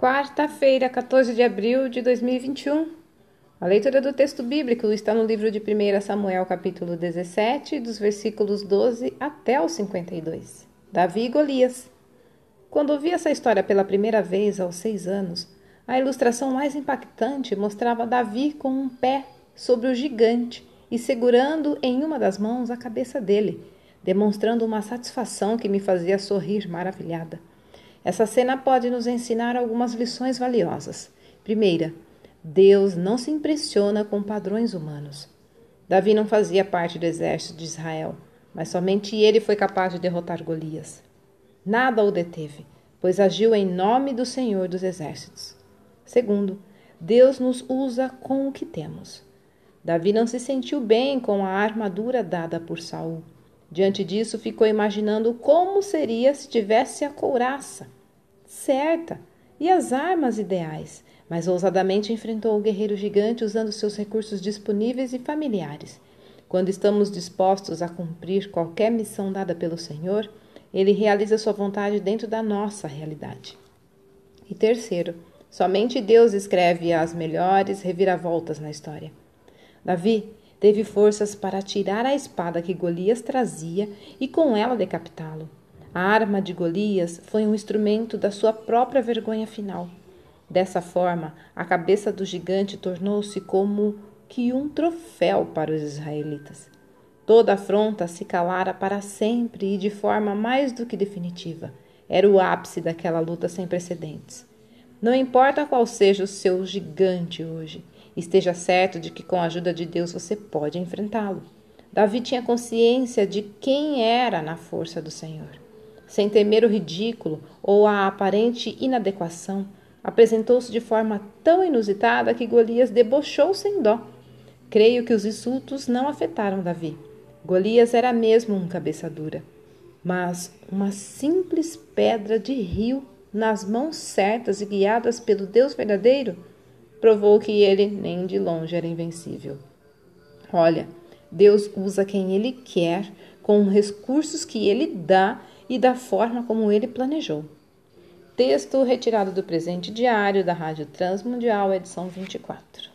Quarta-feira, 14 de abril de 2021. A leitura do texto bíblico está no livro de 1 Samuel, capítulo 17, dos versículos 12 até o 52. Davi e Golias. Quando ouvi essa história pela primeira vez aos seis anos, a ilustração mais impactante mostrava Davi com um pé sobre o gigante e segurando em uma das mãos a cabeça dele, demonstrando uma satisfação que me fazia sorrir maravilhada. Essa cena pode nos ensinar algumas lições valiosas. Primeira, Deus não se impressiona com padrões humanos. Davi não fazia parte do exército de Israel, mas somente ele foi capaz de derrotar Golias. Nada o deteve, pois agiu em nome do Senhor dos Exércitos. Segundo, Deus nos usa com o que temos. Davi não se sentiu bem com a armadura dada por Saul. Diante disso, ficou imaginando como seria se tivesse a couraça certa e as armas ideais, mas ousadamente enfrentou o guerreiro gigante usando seus recursos disponíveis e familiares. Quando estamos dispostos a cumprir qualquer missão dada pelo Senhor, ele realiza sua vontade dentro da nossa realidade. E terceiro, somente Deus escreve as melhores reviravoltas na história. Davi teve forças para tirar a espada que Golias trazia e com ela decapitá-lo. A arma de Golias foi um instrumento da sua própria vergonha final. Dessa forma, a cabeça do gigante tornou-se como que um troféu para os israelitas. Toda afronta se calara para sempre e de forma mais do que definitiva. Era o ápice daquela luta sem precedentes. Não importa qual seja o seu gigante hoje, Esteja certo de que, com a ajuda de Deus, você pode enfrentá-lo. Davi tinha consciência de quem era na força do Senhor. Sem temer o ridículo ou a aparente inadequação, apresentou-se de forma tão inusitada que Golias debochou sem dó. Creio que os insultos não afetaram Davi. Golias era mesmo um cabeça dura, mas uma simples pedra de rio nas mãos certas e guiadas pelo Deus verdadeiro provou que ele nem de longe era invencível. Olha, Deus usa quem ele quer, com os recursos que ele dá e da forma como ele planejou. Texto retirado do presente diário da Rádio Transmundial, edição 24.